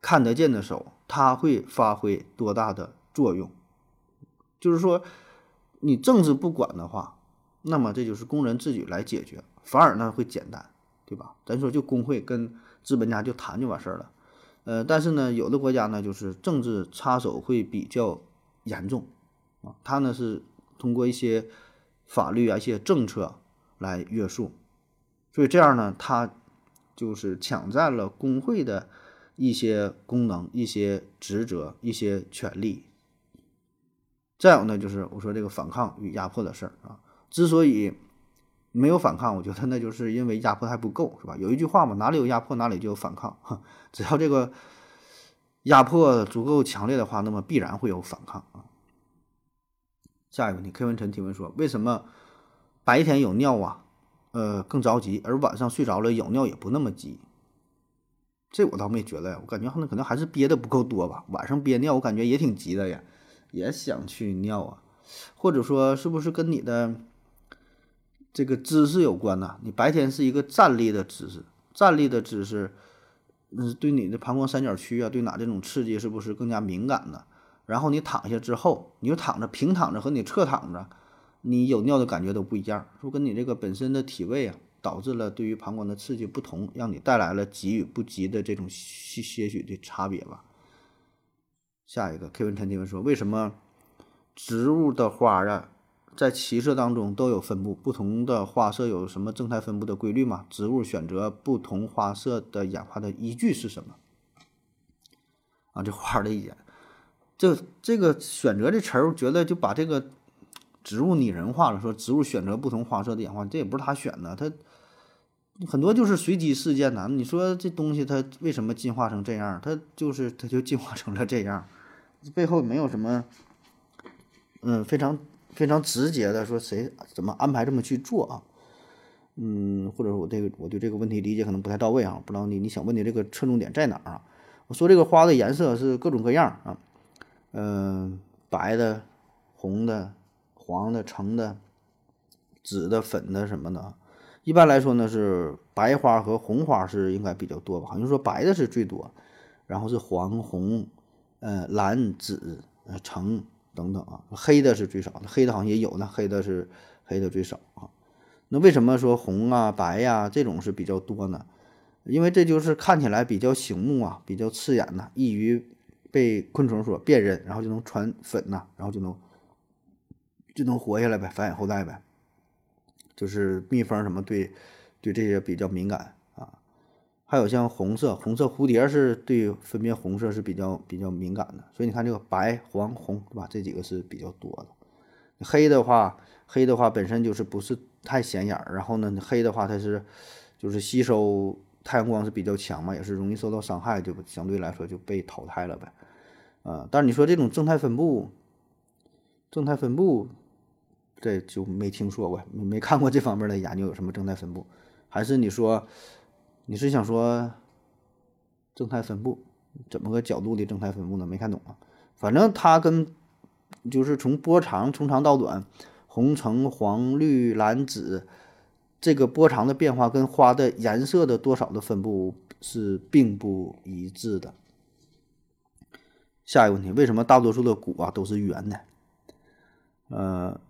Speaker 2: 看得见的手，它会发挥多大的作用，就是说。你政治不管的话，那么这就是工人自己来解决，反而呢会简单，对吧？咱说就工会跟资本家就谈就完事儿了，呃，但是呢，有的国家呢就是政治插手会比较严重啊，他呢是通过一些法律啊、一些政策来约束，所以这样呢，他就是抢占了工会的一些功能、一些职责、一些权利。再有呢，就是我说这个反抗与压迫的事儿啊，之所以没有反抗，我觉得那就是因为压迫还不够，是吧？有一句话嘛，哪里有压迫，哪里就有反抗。只要这个压迫足够强烈的话，那么必然会有反抗啊。下一个问题，K 文臣提问说，为什么白天有尿啊，呃更着急，而晚上睡着了有尿也不那么急？这我倒没觉得呀，我感觉可能可能还是憋的不够多吧。晚上憋尿，我感觉也挺急的呀。也想去尿啊，或者说是不是跟你的这个姿势有关呢？你白天是一个站立的姿势，站立的姿势，嗯，对你的膀胱三角区啊，对哪这种刺激是不是更加敏感呢？然后你躺下之后，你就躺着平躺着和你侧躺着，你有尿的感觉都不一样，是不跟你这个本身的体位啊，导致了对于膀胱的刺激不同，让你带来了急与不急的这种些些许的差别吧？下一个 K 文陈提问说：“为什么植物的花啊，在七色当中都有分布？不同的花色有什么正态分布的规律吗？植物选择不同花色的演化的依据是什么？”啊，这花的一点，这这个选择这词儿，我觉得就把这个植物拟人化了。说植物选择不同花色的演化，这也不是他选的，他很多就是随机事件呐。你说这东西它为什么进化成这样？它就是它就进化成了这样。背后没有什么，嗯，非常非常直接的说谁怎么安排这么去做啊？嗯，或者我这个我对这个问题理解可能不太到位啊，不知道你你想问的这个侧重点在哪儿啊？我说这个花的颜色是各种各样啊，嗯，白的、红的、黄的、橙的、紫的、粉的什么的。一般来说呢是白花和红花是应该比较多吧？好像说白的是最多，然后是黄红。呃，蓝、紫、呃、橙等等啊，黑的是最少的，黑的好像也有呢，黑的是黑的最少啊。那为什么说红啊、白呀这种是比较多呢？因为这就是看起来比较醒目啊，比较刺眼呐，易于被昆虫所辨认，然后就能传粉呐，然后就能就能活下来呗，繁衍后代呗。就是蜜蜂什么对对这些比较敏感。还有像红色，红色蝴蝶是对分辨红色是比较比较敏感的，所以你看这个白、黄、红，对吧？这几个是比较多的。黑的话，黑的话本身就是不是太显眼儿，然后呢，黑的话它是就是吸收太阳光是比较强嘛，也是容易受到伤害，就相对来说就被淘汰了呗。啊，但是你说这种正态分布，正态分布这就没听说过，没看过这方面的研究，有什么正态分布？还是你说？你是想说正态分布怎么个角度的正态分布呢？没看懂啊。反正它跟就是从波长从长到短，红橙黄绿蓝紫这个波长的变化跟花的颜色的多少的分布是并不一致的。下一个问题，为什么大多数的鼓啊都是圆的？呃，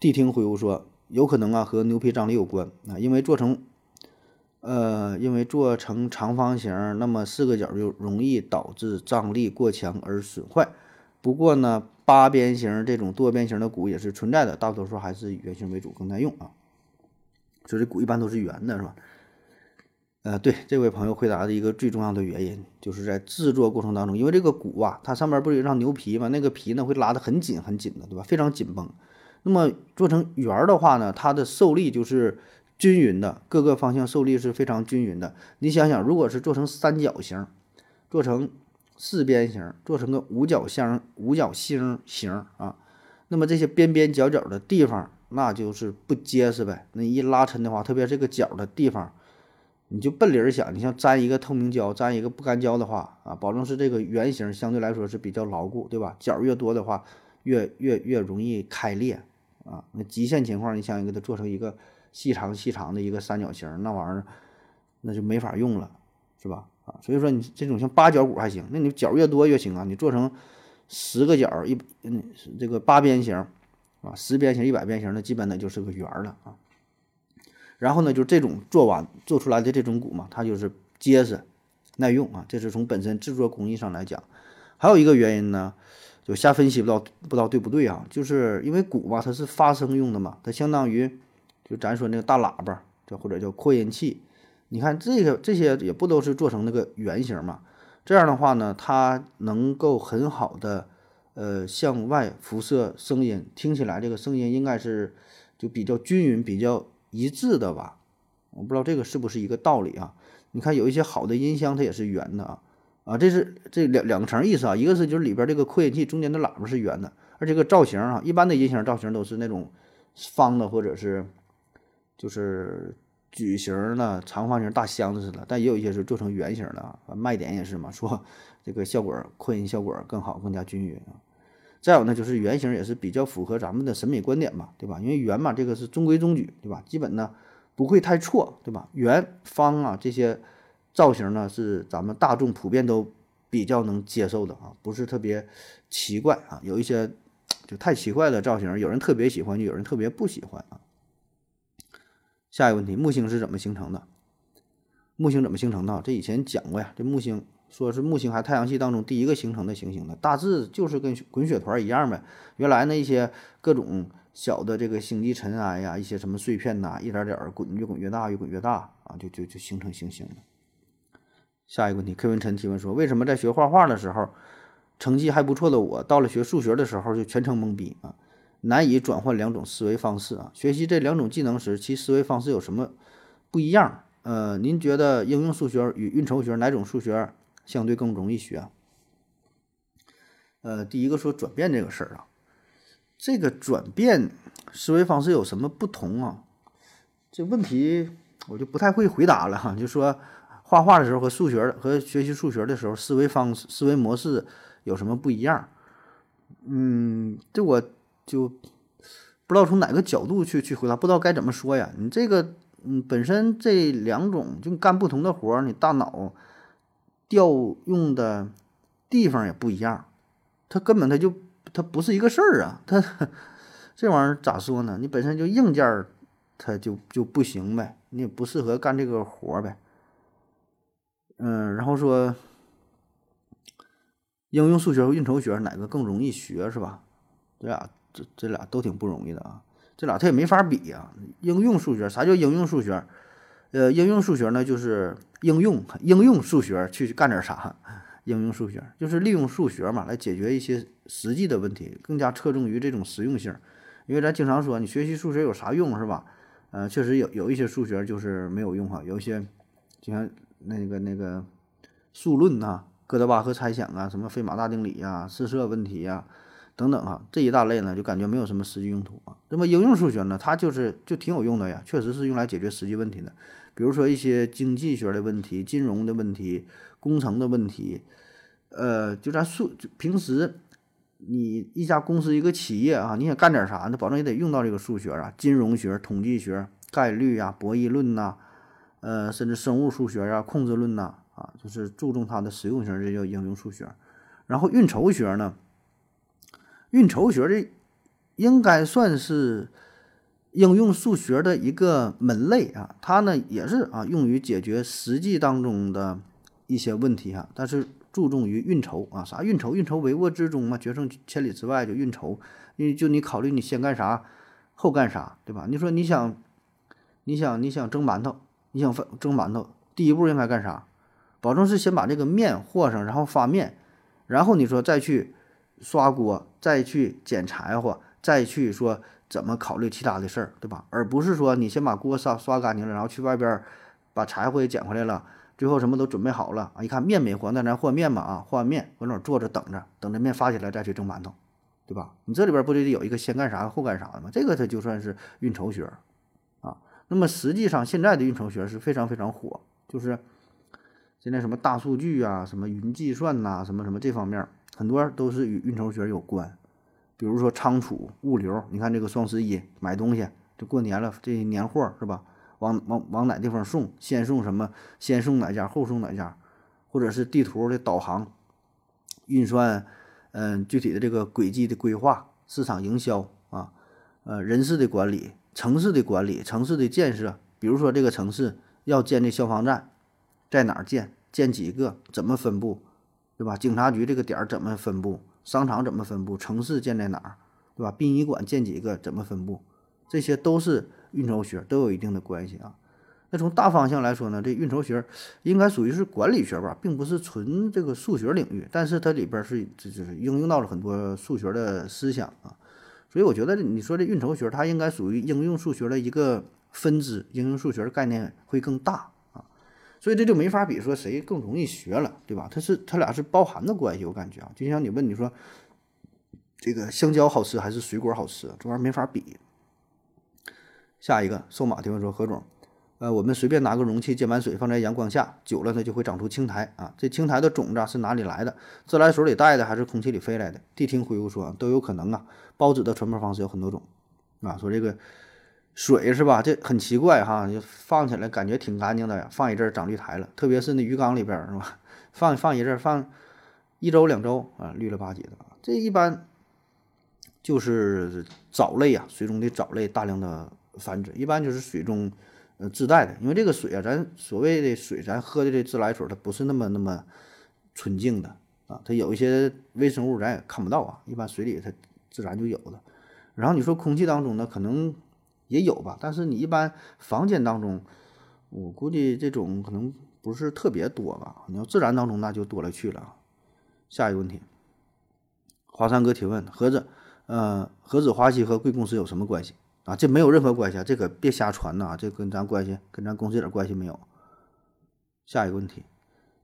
Speaker 2: 谛听回复说，有可能啊和牛皮张力有关啊，因为做成。呃，因为做成长方形，那么四个角就容易导致张力过强而损坏。不过呢，八边形这种多边形的鼓也是存在的，大多数还是以圆形为主更耐用啊。所以这鼓一般都是圆的，是吧？呃，对，这位朋友回答的一个最重要的原因，就是在制作过程当中，因为这个鼓啊，它上面不是有一张牛皮嘛，那个皮呢会拉得很紧很紧的，对吧？非常紧绷。那么做成圆的话呢，它的受力就是均匀的，各个方向受力是非常均匀的。你想想，如果是做成三角形，做成四边形，做成个五角星、五角星形啊，那么这些边边角角的地方，那就是不结实呗。那一拉抻的话，特别这个角的地方。你就奔理儿想，你像粘一个透明胶，粘一个不干胶的话啊，保证是这个圆形相对来说是比较牢固，对吧？角越多的话，越越越容易开裂啊。那极限情况，你想给它做成一个细长细长的一个三角形，那玩意儿那就没法用了，是吧？啊，所以说你这种像八角鼓还行，那你角越多越行啊。你做成十个角一嗯这个八边形啊，十边形、一百边形的，基本的就是个圆了啊。然后呢，就这种做完做出来的这种鼓嘛，它就是结实、耐用啊。这是从本身制作工艺上来讲。还有一个原因呢，就瞎分析不知道不知道对不对啊？就是因为鼓吧，它是发声用的嘛，它相当于就咱说那个大喇叭，叫或者叫扩音器。你看这个这些也不都是做成那个圆形嘛？这样的话呢，它能够很好的呃向外辐射声音，听起来这个声音应该是就比较均匀，比较。一致的吧，我不知道这个是不是一个道理啊？你看有一些好的音箱，它也是圆的啊，啊，这是这两两层意思啊。一个是就是里边这个扩音器中间的喇叭是圆的，而这个造型啊，一般的音箱造型都是那种方的或者是就是矩形的长方形大箱子似的，但也有一些是做成圆形的啊。卖点也是嘛，说 这个效果扩音效果更好，更加均匀啊。再有呢，就是圆形也是比较符合咱们的审美观点嘛，对吧？因为圆嘛，这个是中规中矩，对吧？基本呢不会太错，对吧？圆、方啊这些造型呢，是咱们大众普遍都比较能接受的啊，不是特别奇怪啊。有一些 就太奇怪的造型，有人特别喜欢，就有人特别不喜欢啊。下一个问题，木星是怎么形成的？木星怎么形成的？这以前讲过呀，这木星。说是木星还太阳系当中第一个形成的行星的，大致就是跟滚雪团一样呗。原来呢一些各种小的这个星际尘埃呀，一些什么碎片呐，一点点滚，越滚越大，越滚越大啊，就就就形成行星了。下一个问题，柯文臣提问说，为什么在学画画的时候，成绩还不错的我，到了学数学的时候就全程懵逼啊，难以转换两种思维方式啊？学习这两种技能时，其思维方式有什么不一样？呃，您觉得应用数学与运筹学哪种数学？相对更容易学。呃，第一个说转变这个事儿啊，这个转变思维方式有什么不同啊？这问题我就不太会回答了哈。就说画画的时候和数学和学习数学的时候，思维方式、思维模式有什么不一样？嗯，这我就不知道从哪个角度去去回答，不知道该怎么说呀。你这个嗯，本身这两种就干不同的活儿，你大脑。调用的地方也不一样，它根本它就它不是一个事儿啊！它这玩意儿咋说呢？你本身就硬件，它就就不行呗，你也不适合干这个活儿呗。嗯，然后说应用数学和运筹学哪个更容易学是吧？这俩这这俩都挺不容易的啊，这俩它也没法比呀。应用数学啥叫应用数学？呃，应用数学呢，就是应用应用数学去干点啥？应用数学就是利用数学嘛，来解决一些实际的问题，更加侧重于这种实用性。因为咱经常说，你学习数学有啥用是吧？呃，确实有有一些数学就是没有用哈，有一些就像那个那个数论呐、哥德巴赫猜想啊、什么费马大定理呀、四色问题呀等等哈，这一大类呢，就感觉没有什么实际用途啊。那么应用数学呢，它就是就挺有用的呀，确实是用来解决实际问题的。比如说一些经济学的问题、金融的问题、工程的问题，呃，就咱数平时你一家公司一个企业啊，你想干点啥呢？保证也得用到这个数学啊，金融学、统计学、概率呀、博弈论呐，呃，甚至生物数学呀、控制论呐，啊，就是注重它的实用性，这叫应用数学。然后运筹学呢，运筹学这应该算是。应用数学的一个门类啊，它呢也是啊用于解决实际当中的一些问题哈，但是注重于运筹啊，啥运筹？运筹帷幄之中嘛，决胜千里之外就运筹。你就你考虑你先干啥，后干啥，对吧？你说你想，你想你想蒸馒头，你想蒸馒头，第一步应该干啥？保证是先把这个面和上，然后发面，然后你说再去刷锅，再去捡柴火，再去说怎么考虑其他的事儿，对吧？而不是说你先把锅刷刷干净了，然后去外边把柴火也捡回来了，最后什么都准备好了啊！一看面没和，那咱和面嘛啊，和完面搁那儿坐着等着，等着面发起来再去蒸馒头。对吧？你这里边不就得有一个先干啥后干啥的吗？这个它就算是运筹学啊。那么实际上现在的运筹学是非常非常火，就是现在什么大数据啊、什么云计算呐、什么什么这方面，很多都是与运筹学有关。比如说仓储、物流，你看这个双十一买东西，就过年了，这年货是吧？往往往哪地方送？先送什么？先送哪家？后送哪家？或者是地图的导航、运算。嗯，具体的这个轨迹的规划、市场营销啊，呃，人事的管理、城市的管理、城市的建设，比如说这个城市要建这消防站，在哪儿建？建几个？怎么分布？对吧？警察局这个点儿怎么分布？商场怎么分布？城市建在哪儿？对吧？殡仪馆建几个？怎么分布？这些都是运筹学，都有一定的关系啊。那从大方向来说呢，这运筹学应该属于是管理学吧，并不是纯这个数学领域，但是它里边是这就是应用到了很多数学的思想啊，所以我觉得你说这运筹学它应该属于应用数学的一个分支，应用数学的概念会更大，所以这就没法比说谁更容易学了，对吧？它是它俩是包含的关系，我感觉啊，就像你问你说这个香蕉好吃还是水果好吃，这玩意儿没法比。下一个瘦马提问说何总。呃，我们随便拿个容器接满水，放在阳光下，久了它就会长出青苔啊。这青苔的种子是哪里来的？自来水里带的还是空气里飞来的？谛听回复说都有可能啊。孢子的传播方式有很多种啊。说这个水是吧？这很奇怪哈，就放起来感觉挺干净的呀，放一阵长绿苔了。特别是那鱼缸里边是吧？放放一阵，放一周两周啊，绿了吧唧的。这一般就是藻类啊，水中的藻类大量的繁殖，一般就是水中。呃，自带的，因为这个水啊，咱所谓的水，咱喝的这自来水，它不是那么那么纯净的啊，它有一些微生物咱也看不到啊，一般水里它自然就有的。然后你说空气当中呢，可能也有吧，但是你一般房间当中，我估计这种可能不是特别多吧。你要自然当中那就多了去了。下一个问题，华山哥提问：何子，呃，何子华西和贵公司有什么关系？啊，这没有任何关系啊！这可别瞎传呐，这跟咱关系，跟咱公司一点关系没有。下一个问题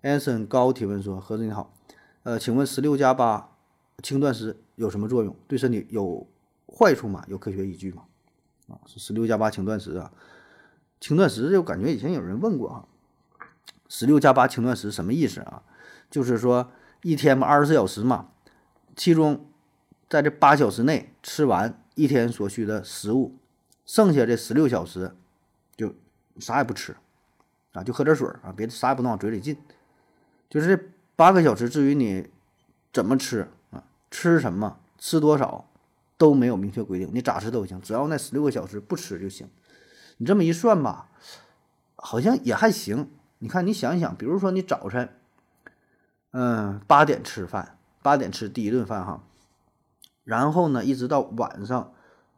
Speaker 2: ，Anson 高提问说：“何子你好，呃，请问十六加八轻断食有什么作用？对身体有坏处吗？有科学依据吗？”啊，是十六加八轻断食啊，轻断食就感觉以前有人问过啊，十六加八轻断食什么意思啊？就是说一天嘛，二十四小时嘛，其中在这八小时内吃完。一天所需的食物，剩下的十六小时就啥也不吃啊，就喝点水啊，别的啥也不能往嘴里进。就是这八个小时，至于你怎么吃啊，吃什么，吃多少都没有明确规定，你咋吃都行，只要那十六个小时不吃就行。你这么一算吧，好像也还行。你看，你想一想，比如说你早晨，嗯，八点吃饭，八点吃第一顿饭哈。然后呢，一直到晚上，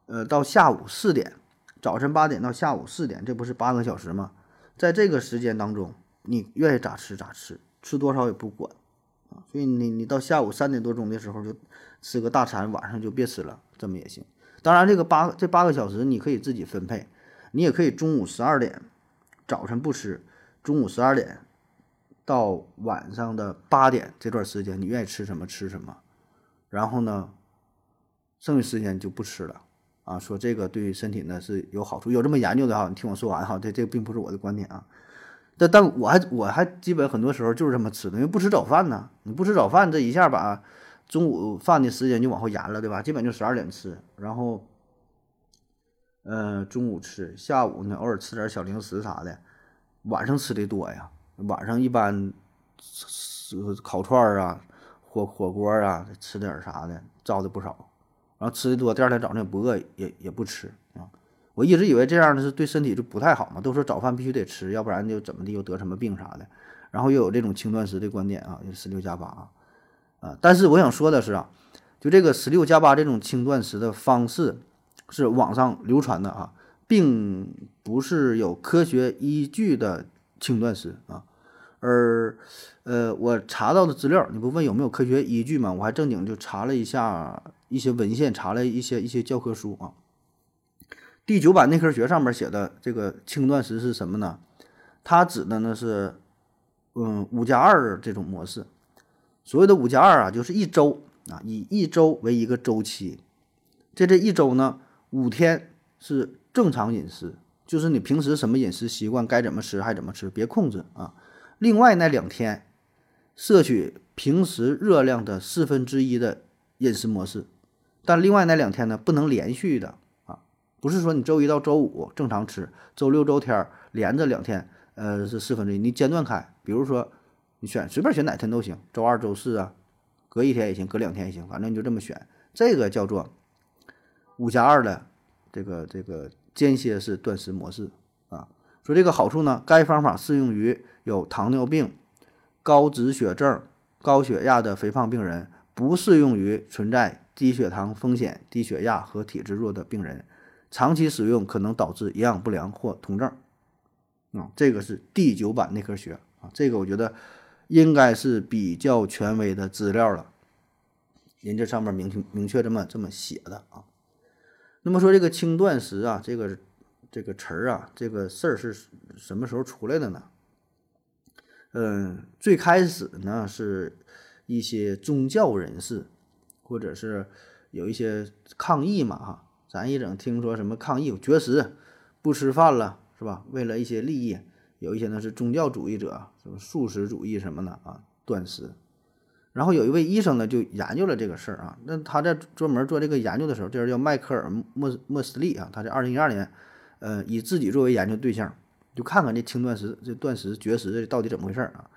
Speaker 2: 呃，到下午四点，早晨八点到下午四点，这不是八个小时吗？在这个时间当中，你愿意咋吃咋吃，吃多少也不管啊。所以你你到下午三点多钟的时候就吃个大餐，晚上就别吃了，这么也行。当然，这个八这八个小时你可以自己分配，你也可以中午十二点，早晨不吃，中午十二点到晚上的八点这段时间，你愿意吃什么吃什么，然后呢？剩余时间就不吃了，啊，说这个对身体呢是有好处，有这么研究的哈。你听我说完哈，这这并不是我的观点啊。但但我还我还基本很多时候就是这么吃的，因为不吃早饭呢。你不吃早饭，这一下把中午饭的时间就往后延了，对吧？基本就十二点吃，然后，呃，中午吃，下午呢偶尔吃点小零食啥的，晚上吃的多呀。晚上一般烤串啊、火火锅啊，吃点啥的，糟的不少。然后吃的多，第二天早上也不饿，也也不吃啊。我一直以为这样的是对身体就不太好嘛，都说早饭必须得吃，要不然就怎么的又得什么病啥的。然后又有这种轻断食的观点啊，十六加八啊，啊，但是我想说的是啊，就这个十六加八这种轻断食的方式是网上流传的啊，并不是有科学依据的轻断食啊。而呃，我查到的资料，你不问有没有科学依据吗？我还正经就查了一下一些文献，查了一些一些教科书啊。第九版内科学上面写的这个轻断食是什么呢？它指的呢是。嗯，五加二这种模式，所谓的五加二啊，就是一周啊，以一周为一个周期，在这一周呢，五天是正常饮食，就是你平时什么饮食习惯，该怎么吃还怎么吃，别控制啊。另外那两天，摄取平时热量的四分之一的饮食模式，但另外那两天呢，不能连续的啊，不是说你周一到周五正常吃，周六周天连着两天。呃，是四分之一，你间断开，比如说你选随便选哪天都行，周二、周四啊，隔一天也行，隔两天也行，反正你就这么选。这个叫做五加二的这个这个间歇式断食模式啊。说这个好处呢，该方法适用于有糖尿病、高脂血症、高血压的肥胖病人，不适用于存在低血糖风险、低血压和体质弱的病人。长期使用可能导致营养不良或酮症。啊，这个是第九版内科学啊，这个我觉得应该是比较权威的资料了。人这上面明明确这么这么写的啊。那么说这个轻断食啊，这个这个词儿啊，这个事儿是什么时候出来的呢？嗯，最开始呢是一些宗教人士，或者是有一些抗议嘛哈，咱一整听说什么抗议绝食不吃饭了。是吧？为了一些利益，有一些呢是宗教主义者，什么素食主义什么的啊，断食。然后有一位医生呢就研究了这个事儿啊，那他在专门做这个研究的时候，这人叫迈克尔莫莫斯利啊，他在二零一二年，呃，以自己作为研究对象，就看看这轻断食、这断食、绝食到底怎么回事儿啊。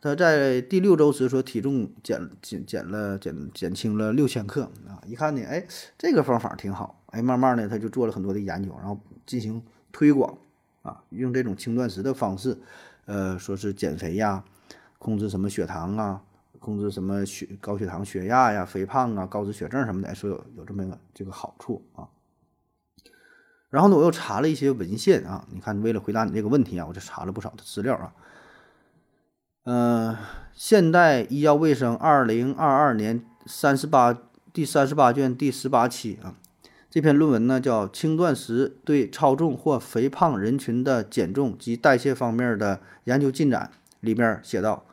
Speaker 2: 他在第六周时说体重减减减了减减轻了六千克啊，一看呢，哎，这个方法挺好，哎，慢慢的他就做了很多的研究，然后进行推广。啊，用这种轻断食的方式，呃，说是减肥呀，控制什么血糖啊，控制什么血高血糖、血压呀、肥胖啊、高脂血症什么的，说有有这么一个这个好处啊。然后呢，我又查了一些文献啊，你看，为了回答你这个问题啊，我就查了不少的资料啊。嗯，现代医药卫生二零二二年三十八第三十八卷第十八期啊。这篇论文呢叫《轻断食对超重或肥胖人群的减重及代谢方面的研究进展》里面写道，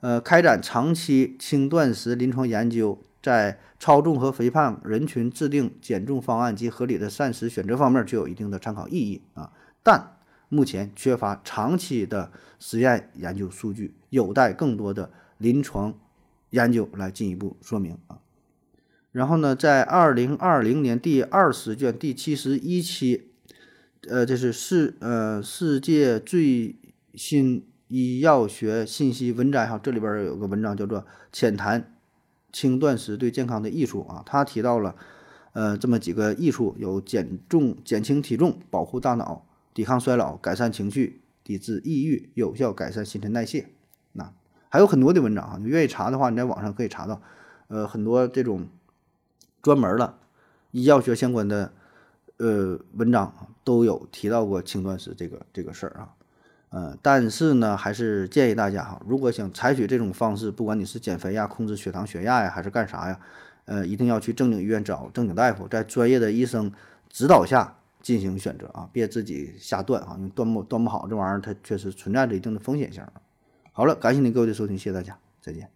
Speaker 2: 呃，开展长期轻断食临床研究，在超重和肥胖人群制定减重方案及合理的膳食选择方面具有一定的参考意义啊，但目前缺乏长期的实验研究数据，有待更多的临床研究来进一步说明啊。然后呢，在二零二零年第二十卷第七十一期，呃，这是世呃世界最新医药学信息文摘哈，这里边有个文章叫做《浅谈轻断食对健康的益处》啊，他提到了呃这么几个益处，有减重、减轻体重、保护大脑、抵抗衰老、改善情绪、抵制抑郁、有效改善新陈代谢。那还有很多的文章啊，你愿意查的话，你在网上可以查到，呃，很多这种。专门的医药学相关的呃文章都有提到过轻断食这个这个事儿啊，呃，但是呢，还是建议大家哈，如果想采取这种方式，不管你是减肥呀、控制血糖、血压呀，还是干啥呀，呃，一定要去正经医院找正经大夫，在专业的医生指导下进行选择啊，别自己瞎断啊，因为断不断不好，这玩意儿它确实存在着一定的风险性。好了，感谢您各位的收听，谢谢大家，再见。